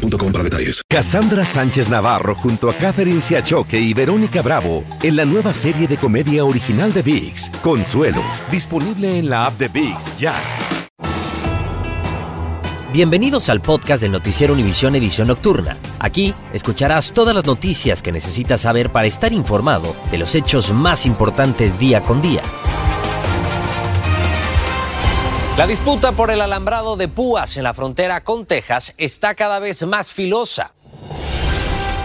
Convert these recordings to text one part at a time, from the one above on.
para detalles. Cassandra Sánchez Navarro junto a Catherine Siachoque y Verónica Bravo en la nueva serie de comedia original de VIX, Consuelo, disponible en la app de VIX ya. Bienvenidos al podcast del noticiero Univisión Edición Nocturna. Aquí escucharás todas las noticias que necesitas saber para estar informado de los hechos más importantes día con día. La disputa por el alambrado de púas en la frontera con Texas está cada vez más filosa.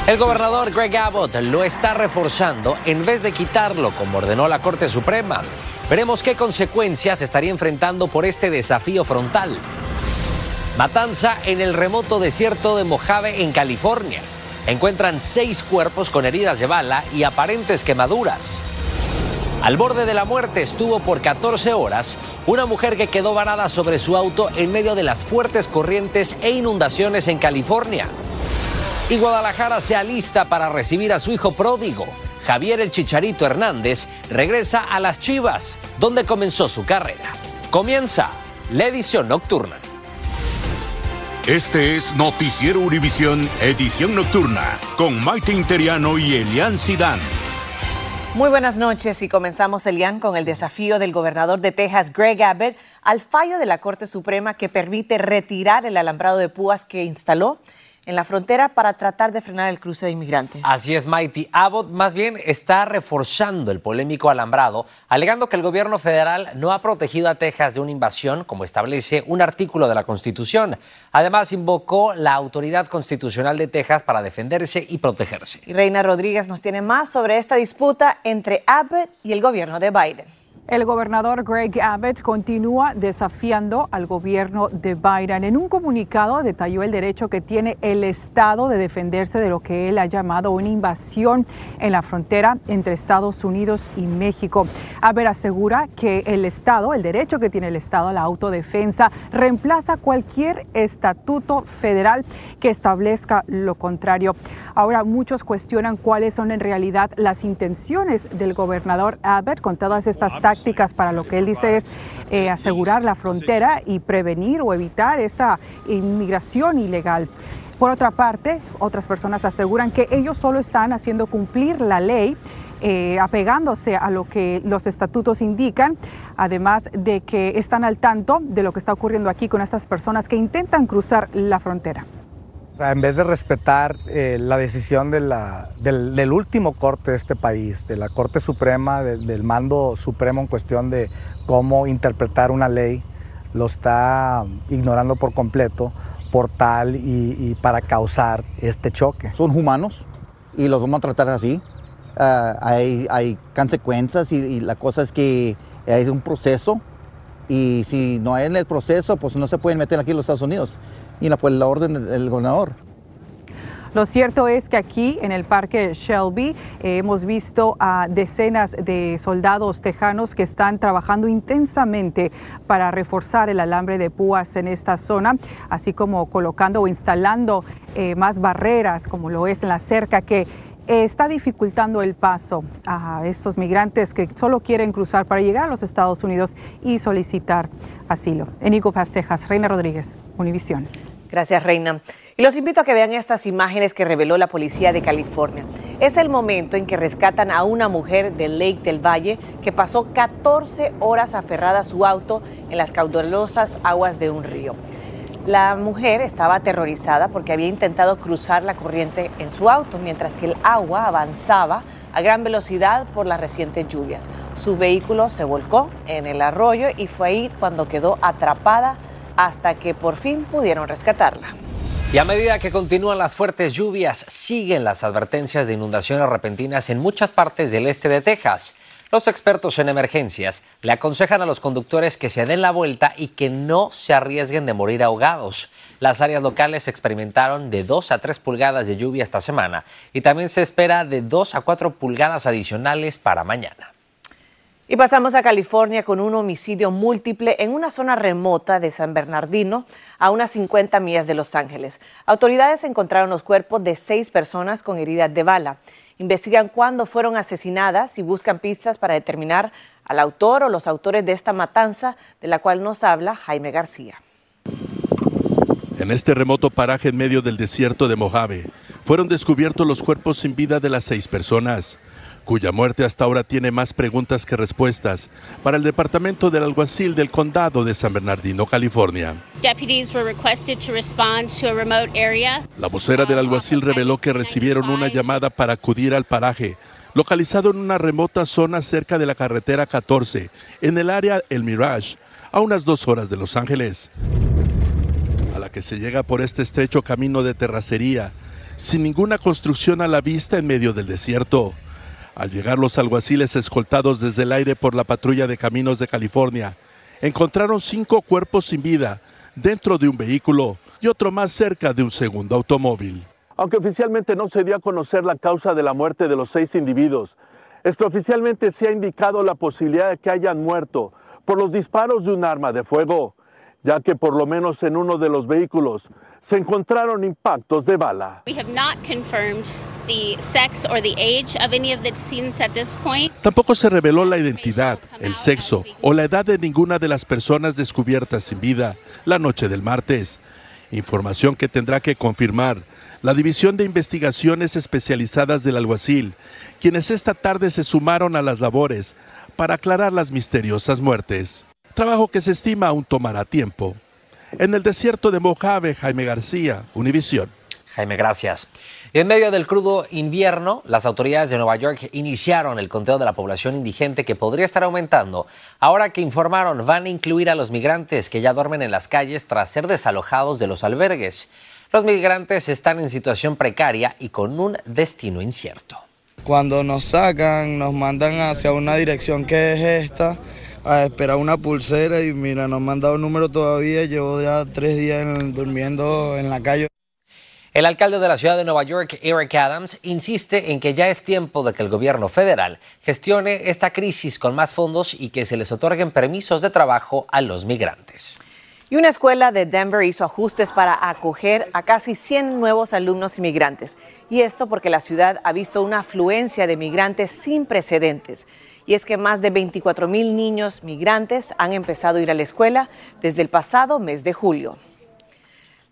El gobernador Greg Abbott lo está reforzando en vez de quitarlo como ordenó la Corte Suprema. Veremos qué consecuencias estaría enfrentando por este desafío frontal. Matanza en el remoto desierto de Mojave, en California. Encuentran seis cuerpos con heridas de bala y aparentes quemaduras. Al borde de la muerte estuvo por 14 horas una mujer que quedó varada sobre su auto en medio de las fuertes corrientes e inundaciones en California. Y Guadalajara se alista para recibir a su hijo pródigo. Javier el Chicharito Hernández regresa a las Chivas, donde comenzó su carrera. Comienza la edición nocturna. Este es Noticiero Univisión, edición nocturna, con Maite Interiano y Elian Sidán. Muy buenas noches y comenzamos, Elian, con el desafío del gobernador de Texas, Greg Abbott, al fallo de la Corte Suprema que permite retirar el alambrado de púas que instaló en la frontera para tratar de frenar el cruce de inmigrantes. Así es, Mighty. Abbott más bien está reforzando el polémico alambrado, alegando que el gobierno federal no ha protegido a Texas de una invasión, como establece un artículo de la Constitución. Además, invocó la autoridad constitucional de Texas para defenderse y protegerse. Y Reina Rodríguez nos tiene más sobre esta disputa entre Abbott y el gobierno de Biden. El gobernador Greg Abbott continúa desafiando al gobierno de Biden. En un comunicado detalló el derecho que tiene el Estado de defenderse de lo que él ha llamado una invasión en la frontera entre Estados Unidos y México. Abbott asegura que el Estado, el derecho que tiene el Estado a la autodefensa, reemplaza cualquier estatuto federal que establezca lo contrario. Ahora muchos cuestionan cuáles son en realidad las intenciones del gobernador Abbott con todas estas tácticas para lo que él dice es eh, asegurar la frontera y prevenir o evitar esta inmigración ilegal. Por otra parte, otras personas aseguran que ellos solo están haciendo cumplir la ley eh, apegándose a lo que los estatutos indican, además de que están al tanto de lo que está ocurriendo aquí con estas personas que intentan cruzar la frontera. En vez de respetar eh, la decisión del, último corte de este país, de la Corte Suprema, del mando supremo en cuestión de cómo interpretar una ley, lo está ignorando por completo por tal y, para causar este choque. Son humanos y los vamos a tratar así. Ah, hay, consecuencias y, la cosa es que hay un proceso y si no hay en el proceso, pues no se pueden meter aquí en los Estados Unidos y la, pues, la orden del gobernador. Lo cierto es que aquí en el parque Shelby eh, hemos visto a decenas de soldados tejanos que están trabajando intensamente para reforzar el alambre de púas en esta zona, así como colocando o instalando eh, más barreras, como lo es en la cerca que está dificultando el paso a estos migrantes que solo quieren cruzar para llegar a los Estados Unidos y solicitar asilo. En Eagle Texas, Reina Rodríguez, Univisión. Gracias, Reina. Y los invito a que vean estas imágenes que reveló la policía de California. Es el momento en que rescatan a una mujer de Lake del Valle que pasó 14 horas aferrada a su auto en las caudalosas aguas de un río. La mujer estaba aterrorizada porque había intentado cruzar la corriente en su auto mientras que el agua avanzaba a gran velocidad por las recientes lluvias. Su vehículo se volcó en el arroyo y fue ahí cuando quedó atrapada hasta que por fin pudieron rescatarla. Y a medida que continúan las fuertes lluvias, siguen las advertencias de inundaciones repentinas en muchas partes del este de Texas. Los expertos en emergencias le aconsejan a los conductores que se den la vuelta y que no se arriesguen de morir ahogados. Las áreas locales experimentaron de 2 a 3 pulgadas de lluvia esta semana y también se espera de 2 a 4 pulgadas adicionales para mañana. Y pasamos a California con un homicidio múltiple en una zona remota de San Bernardino, a unas 50 millas de Los Ángeles. Autoridades encontraron los cuerpos de seis personas con heridas de bala. Investigan cuándo fueron asesinadas y buscan pistas para determinar al autor o los autores de esta matanza, de la cual nos habla Jaime García. En este remoto paraje en medio del desierto de Mojave, fueron descubiertos los cuerpos sin vida de las seis personas cuya muerte hasta ahora tiene más preguntas que respuestas para el Departamento del Alguacil del Condado de San Bernardino, California. La vocera del alguacil reveló que recibieron una llamada para acudir al paraje, localizado en una remota zona cerca de la carretera 14, en el área El Mirage, a unas dos horas de Los Ángeles, a la que se llega por este estrecho camino de terracería, sin ninguna construcción a la vista en medio del desierto. Al llegar los alguaciles escoltados desde el aire por la patrulla de caminos de California, encontraron cinco cuerpos sin vida dentro de un vehículo y otro más cerca de un segundo automóvil. Aunque oficialmente no se dio a conocer la causa de la muerte de los seis individuos, extraoficialmente se ha indicado la posibilidad de que hayan muerto por los disparos de un arma de fuego, ya que por lo menos en uno de los vehículos se encontraron impactos de bala. Tampoco se reveló la identidad, el sexo o la edad de ninguna de las personas descubiertas sin vida la noche del martes. Información que tendrá que confirmar la División de Investigaciones Especializadas del Alguacil, quienes esta tarde se sumaron a las labores para aclarar las misteriosas muertes. Trabajo que se estima aún tomará tiempo. En el desierto de Mojave, Jaime García, Univisión. Jaime, gracias. En medio del crudo invierno, las autoridades de Nueva York iniciaron el conteo de la población indigente que podría estar aumentando. Ahora que informaron, van a incluir a los migrantes que ya duermen en las calles tras ser desalojados de los albergues. Los migrantes están en situación precaria y con un destino incierto. Cuando nos sacan, nos mandan hacia una dirección que es esta, a esperar una pulsera y mira, no me han dado número todavía, llevo ya tres días durmiendo en la calle. El alcalde de la ciudad de Nueva York, Eric Adams, insiste en que ya es tiempo de que el gobierno federal gestione esta crisis con más fondos y que se les otorguen permisos de trabajo a los migrantes. Y una escuela de Denver hizo ajustes para acoger a casi 100 nuevos alumnos inmigrantes. Y esto porque la ciudad ha visto una afluencia de migrantes sin precedentes. Y es que más de 24 mil niños migrantes han empezado a ir a la escuela desde el pasado mes de julio.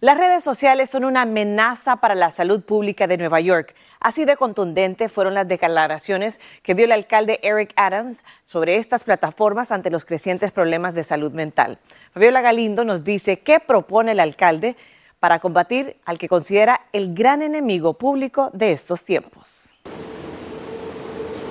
Las redes sociales son una amenaza para la salud pública de Nueva York. Así de contundente fueron las declaraciones que dio el alcalde Eric Adams sobre estas plataformas ante los crecientes problemas de salud mental. Fabiola Galindo nos dice qué propone el alcalde para combatir al que considera el gran enemigo público de estos tiempos.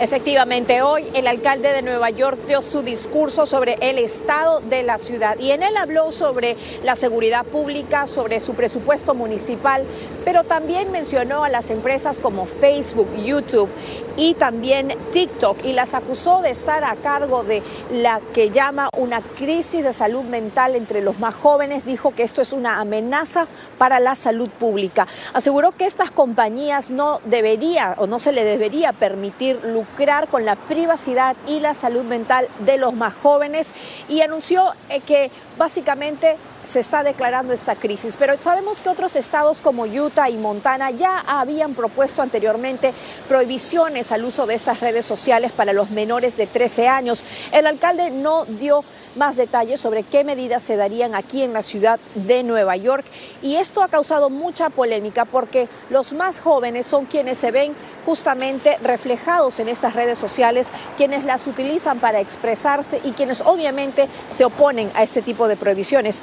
Efectivamente, hoy el alcalde de Nueva York dio su discurso sobre el estado de la ciudad y en él habló sobre la seguridad pública, sobre su presupuesto municipal, pero también mencionó a las empresas como Facebook, YouTube y también TikTok y las acusó de estar a cargo de la que llama una crisis de salud mental entre los más jóvenes. Dijo que esto es una amenaza para la salud pública. Aseguró que estas compañías no debería o no se le debería permitir lucrar con la privacidad y la salud mental de los más jóvenes y anunció eh, que básicamente se está declarando esta crisis. Pero sabemos que otros estados como Utah y Montana ya habían propuesto anteriormente prohibiciones al uso de estas redes sociales para los menores de 13 años. El alcalde no dio más detalles sobre qué medidas se darían aquí en la ciudad de Nueva York y esto ha causado mucha polémica porque los más jóvenes son quienes se ven justamente reflejados en estas redes sociales, quienes las utilizan para expresarse y quienes obviamente se oponen a este tipo de prohibiciones.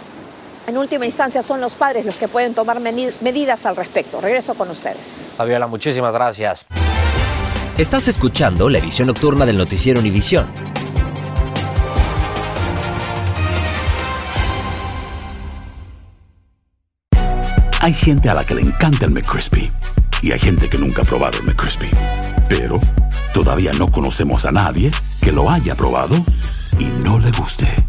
En última instancia son los padres los que pueden tomar medidas al respecto. Regreso con ustedes. Fabiola, muchísimas gracias. Estás escuchando la edición nocturna del noticiero Univisión. Hay gente a la que le encanta el McCrispy y hay gente que nunca ha probado el McCrispy. Pero todavía no conocemos a nadie que lo haya probado y no le guste.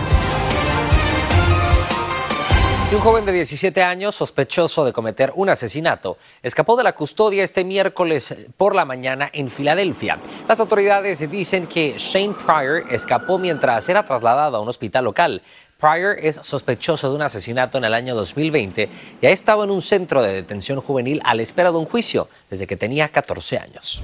Un joven de 17 años, sospechoso de cometer un asesinato, escapó de la custodia este miércoles por la mañana en Filadelfia. Las autoridades dicen que Shane Pryor escapó mientras era trasladado a un hospital local. Pryor es sospechoso de un asesinato en el año 2020 y ha estado en un centro de detención juvenil a la espera de un juicio desde que tenía 14 años.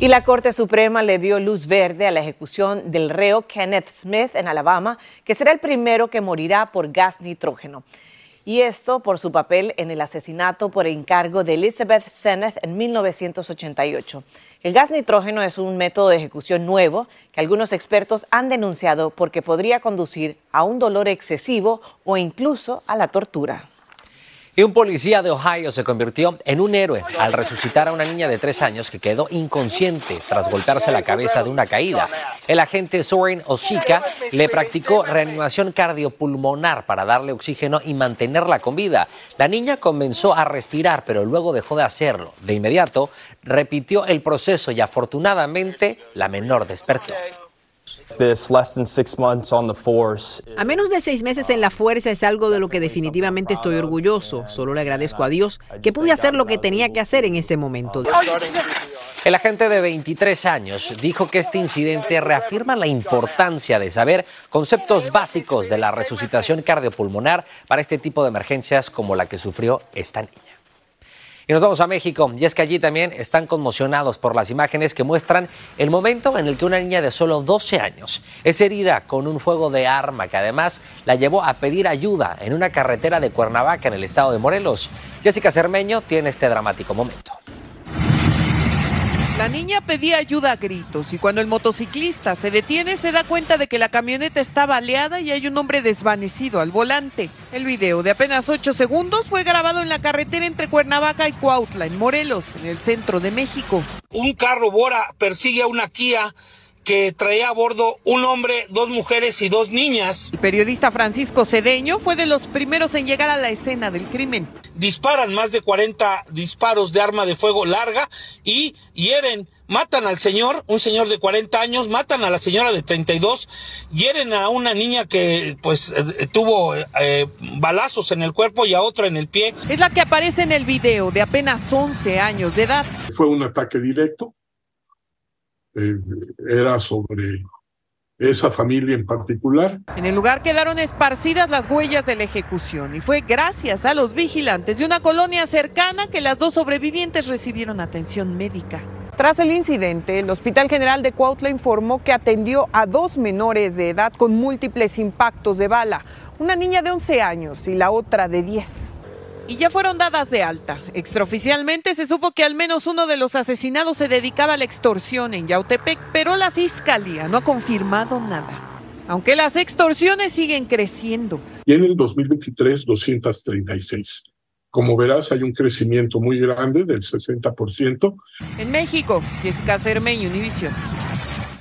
Y la Corte Suprema le dio luz verde a la ejecución del reo Kenneth Smith en Alabama, que será el primero que morirá por gas nitrógeno. Y esto por su papel en el asesinato por encargo de Elizabeth Sennett en 1988. El gas nitrógeno es un método de ejecución nuevo que algunos expertos han denunciado porque podría conducir a un dolor excesivo o incluso a la tortura. Y un policía de Ohio se convirtió en un héroe al resucitar a una niña de tres años que quedó inconsciente tras golpearse la cabeza de una caída. El agente Soren Oshika le practicó reanimación cardiopulmonar para darle oxígeno y mantenerla con vida. La niña comenzó a respirar, pero luego dejó de hacerlo. De inmediato repitió el proceso y afortunadamente la menor despertó. A menos de seis meses en la fuerza es algo de lo que definitivamente estoy orgulloso. Solo le agradezco a Dios que pude hacer lo que tenía que hacer en ese momento. El agente de 23 años dijo que este incidente reafirma la importancia de saber conceptos básicos de la resucitación cardiopulmonar para este tipo de emergencias como la que sufrió esta niña. Y nos vamos a México, y es que allí también están conmocionados por las imágenes que muestran el momento en el que una niña de solo 12 años es herida con un fuego de arma que además la llevó a pedir ayuda en una carretera de Cuernavaca en el estado de Morelos. Jessica Cermeño tiene este dramático momento. La niña pedía ayuda a gritos y cuando el motociclista se detiene se da cuenta de que la camioneta está baleada y hay un hombre desvanecido al volante. El video de apenas 8 segundos fue grabado en la carretera entre Cuernavaca y Cuautla, en Morelos, en el centro de México. Un carro Bora persigue a una Kia que traía a bordo un hombre, dos mujeres y dos niñas. El periodista Francisco Cedeño fue de los primeros en llegar a la escena del crimen. Disparan más de 40 disparos de arma de fuego larga y hieren, matan al señor, un señor de 40 años, matan a la señora de 32, hieren a una niña que pues eh, tuvo eh, balazos en el cuerpo y a otra en el pie. Es la que aparece en el video de apenas 11 años de edad. Fue un ataque directo eh, era sobre esa familia en particular. En el lugar quedaron esparcidas las huellas de la ejecución y fue gracias a los vigilantes de una colonia cercana que las dos sobrevivientes recibieron atención médica. Tras el incidente, el Hospital General de Cuautla informó que atendió a dos menores de edad con múltiples impactos de bala, una niña de 11 años y la otra de 10 y ya fueron dadas de alta. Extraoficialmente se supo que al menos uno de los asesinados se dedicaba a la extorsión en Yautepec, pero la fiscalía no ha confirmado nada. Aunque las extorsiones siguen creciendo. Y en el 2023, 236. Como verás, hay un crecimiento muy grande del 60%. En México, Jessica Cermeño, Univision.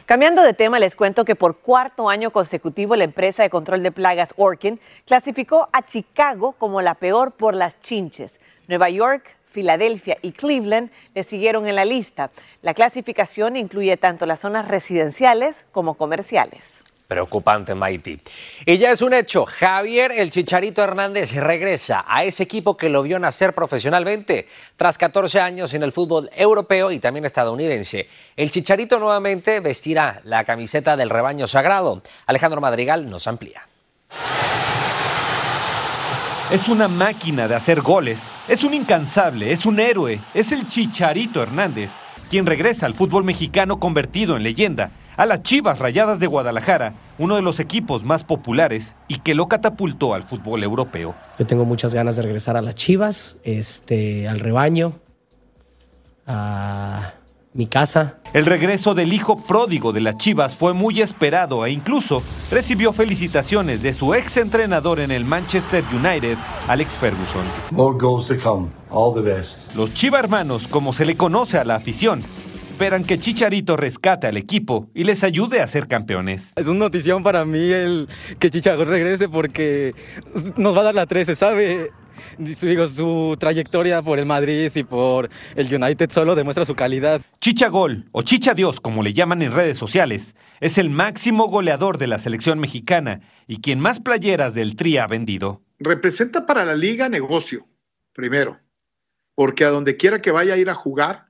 Cambiando de tema, les cuento que por cuarto año consecutivo la empresa de control de plagas Orkin clasificó a Chicago como la peor por las chinches. Nueva York, Filadelfia y Cleveland le siguieron en la lista. La clasificación incluye tanto las zonas residenciales como comerciales. Preocupante, Mighty. Y ya es un hecho, Javier el Chicharito Hernández regresa a ese equipo que lo vio nacer profesionalmente tras 14 años en el fútbol europeo y también estadounidense. El Chicharito nuevamente vestirá la camiseta del rebaño sagrado. Alejandro Madrigal nos amplía. Es una máquina de hacer goles, es un incansable, es un héroe, es el Chicharito Hernández, quien regresa al fútbol mexicano convertido en leyenda a las Chivas Rayadas de Guadalajara, uno de los equipos más populares y que lo catapultó al fútbol europeo. Yo tengo muchas ganas de regresar a las Chivas, este, al rebaño, a mi casa. El regreso del hijo pródigo de las Chivas fue muy esperado e incluso recibió felicitaciones de su ex entrenador en el Manchester United, Alex Ferguson. More goals to come. All the best. Los Chiva hermanos, como se le conoce a la afición, esperan que Chicharito rescate al equipo y les ayude a ser campeones. Es una notición para mí el que Chicharito regrese porque nos va a dar la 13, ¿sabe? Digo, su trayectoria por el Madrid y por el United solo demuestra su calidad. Chicha Gol, o Chicha Dios, como le llaman en redes sociales, es el máximo goleador de la selección mexicana y quien más playeras del Tri ha vendido. Representa para la liga negocio, primero, porque a donde quiera que vaya a ir a jugar,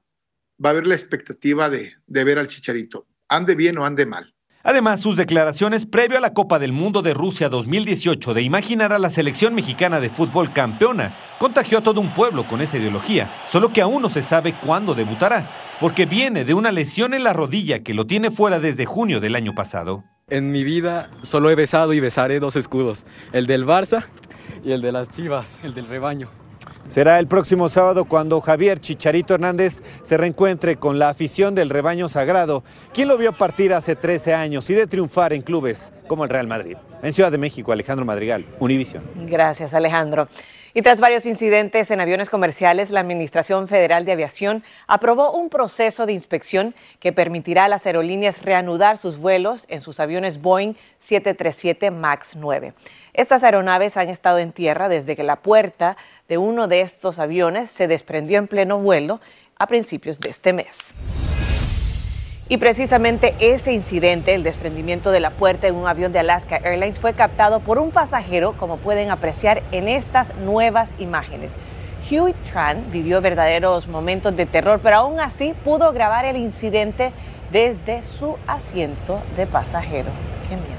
va a haber la expectativa de, de ver al Chicharito, ande bien o ande mal. Además, sus declaraciones previo a la Copa del Mundo de Rusia 2018 de imaginar a la selección mexicana de fútbol campeona contagió a todo un pueblo con esa ideología, solo que aún no se sabe cuándo debutará, porque viene de una lesión en la rodilla que lo tiene fuera desde junio del año pasado. En mi vida solo he besado y besaré dos escudos, el del Barça y el de las Chivas, el del rebaño. Será el próximo sábado cuando Javier Chicharito Hernández se reencuentre con la afición del rebaño sagrado, quien lo vio partir hace 13 años y de triunfar en clubes como el Real Madrid. En Ciudad de México, Alejandro Madrigal, Univisión. Gracias, Alejandro. Y tras varios incidentes en aviones comerciales, la Administración Federal de Aviación aprobó un proceso de inspección que permitirá a las aerolíneas reanudar sus vuelos en sus aviones Boeing 737 MAX 9. Estas aeronaves han estado en tierra desde que la puerta de uno de estos aviones se desprendió en pleno vuelo a principios de este mes. Y precisamente ese incidente, el desprendimiento de la puerta en un avión de Alaska Airlines, fue captado por un pasajero, como pueden apreciar en estas nuevas imágenes. Huey Tran vivió verdaderos momentos de terror, pero aún así pudo grabar el incidente desde su asiento de pasajero. Qué miedo.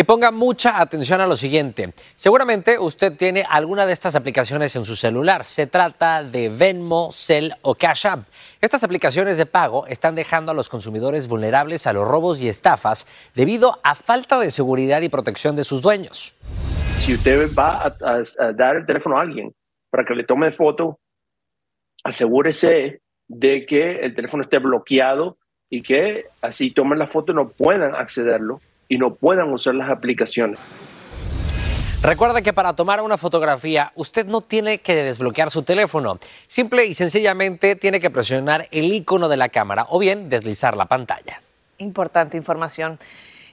Y ponga mucha atención a lo siguiente. Seguramente usted tiene alguna de estas aplicaciones en su celular. Se trata de Venmo, Cell o Cash App. Estas aplicaciones de pago están dejando a los consumidores vulnerables a los robos y estafas debido a falta de seguridad y protección de sus dueños. Si usted va a, a- a dar el teléfono a alguien para que le tome foto, asegúrese de que el teléfono esté bloqueado y que así tomen la foto no puedan accederlo y no puedan usar las aplicaciones. Recuerda que para tomar una fotografía usted no tiene que desbloquear su teléfono. Simple y sencillamente tiene que presionar el icono de la cámara o bien deslizar la pantalla. Importante información.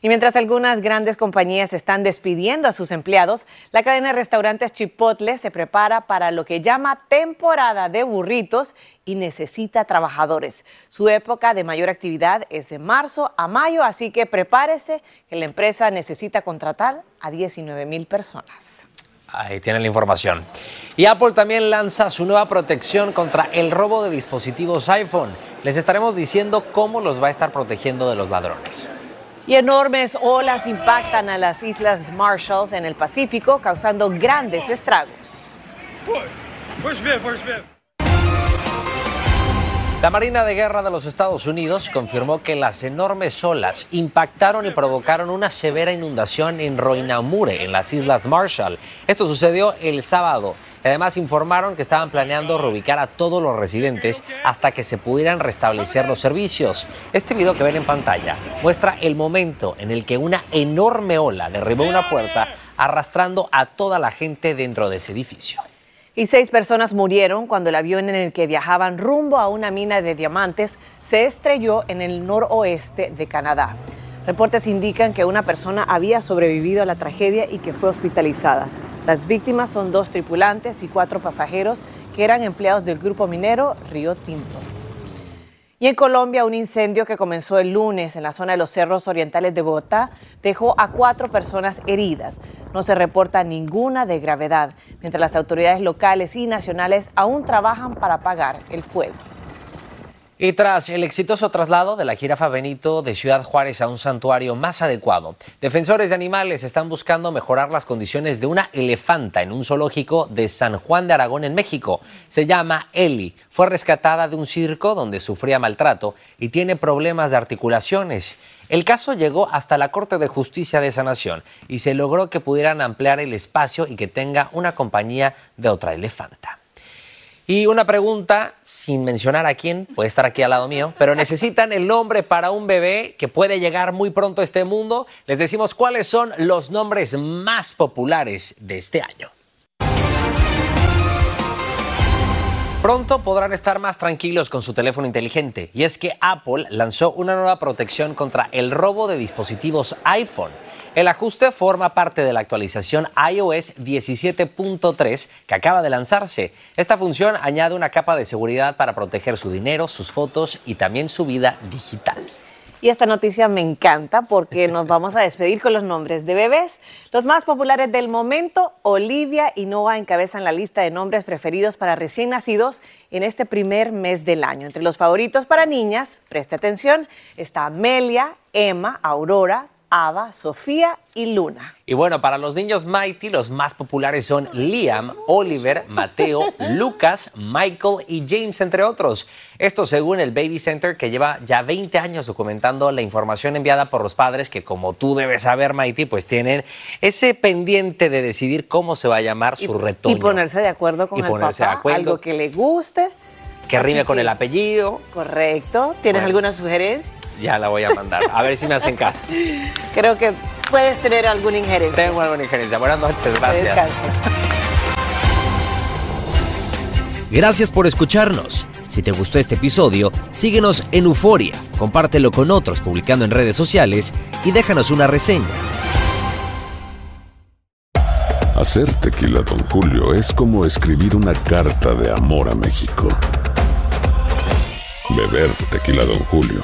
Y mientras algunas grandes compañías están despidiendo a sus empleados, la cadena de restaurantes Chipotle se prepara para lo que llama temporada de burritos y necesita trabajadores. Su época de mayor actividad es de marzo a mayo, así que prepárese que la empresa necesita contratar a 19 mil personas. Ahí tienen la información. Y Apple también lanza su nueva protección contra el robo de dispositivos iPhone. Les estaremos diciendo cómo los va a estar protegiendo de los ladrones. Y enormes olas impactan a las islas Marshalls en el Pacífico, causando grandes estragos. La Marina de Guerra de los Estados Unidos confirmó que las enormes olas impactaron y provocaron una severa inundación en Roinamure, en las Islas Marshall. Esto sucedió el sábado. Además informaron que estaban planeando reubicar a todos los residentes hasta que se pudieran restablecer los servicios. Este video que ven en pantalla muestra el momento en el que una enorme ola derribó una puerta arrastrando a toda la gente dentro de ese edificio. Y seis personas murieron cuando el avión en el que viajaban rumbo a una mina de diamantes se estrelló en el noroeste de Canadá. Reportes indican que una persona había sobrevivido a la tragedia y que fue hospitalizada. Las víctimas son dos tripulantes y cuatro pasajeros que eran empleados del grupo minero Río Tinto. Y en Colombia, un incendio que comenzó el lunes en la zona de los cerros orientales de Bogotá dejó a cuatro personas heridas. No se reporta ninguna de gravedad, mientras las autoridades locales y nacionales aún trabajan para apagar el fuego. Y tras el exitoso traslado de la jirafa Benito de Ciudad Juárez a un santuario más adecuado, defensores de animales están buscando mejorar las condiciones de una elefanta en un zoológico de San Juan de Aragón en México. Se llama Eli. Fue rescatada de un circo donde sufría maltrato y tiene problemas de articulaciones. El caso llegó hasta la Corte de Justicia de esa nación y se logró que pudieran ampliar el espacio y que tenga una compañía de otra elefanta. Y una pregunta, sin mencionar a quién, puede estar aquí al lado mío, pero necesitan el nombre para un bebé que puede llegar muy pronto a este mundo. Les decimos cuáles son los nombres más populares de este año. Pronto podrán estar más tranquilos con su teléfono inteligente y es que Apple lanzó una nueva protección contra el robo de dispositivos iPhone. El ajuste forma parte de la actualización iOS 17.3 que acaba de lanzarse. Esta función añade una capa de seguridad para proteger su dinero, sus fotos y también su vida digital. Y esta noticia me encanta porque nos vamos a despedir con los nombres de bebés. Los más populares del momento, Olivia y Noah encabezan la lista de nombres preferidos para recién nacidos en este primer mes del año. Entre los favoritos para niñas, preste atención, está Amelia, Emma, Aurora, Ava, Sofía y Luna. Y bueno, para los niños Mighty, los más populares son Liam, Oliver, Mateo, Lucas, Michael y James, entre otros. Esto según el Baby Center, que lleva ya 20 años documentando la información enviada por los padres, que como tú debes saber, Mighty, pues tienen ese pendiente de decidir cómo se va a llamar su retoño. Y ponerse de acuerdo con Y el ponerse de acuerdo. algo que le guste. Que rime con que- el apellido. Correcto. ¿Tienes Bueno. alguna sugerencia? Ya la voy a mandar. A ver si me hacen caso. Creo que puedes tener alguna injerencia. Tengo alguna injerencia. Buenas noches, gracias. Gracias por escucharnos. Si te gustó este episodio, síguenos en Euforia, compártelo con otros publicando en redes sociales y déjanos una reseña. Hacer tequila, Don Julio, es como escribir una carta de amor a México. Beber tequila, Don Julio,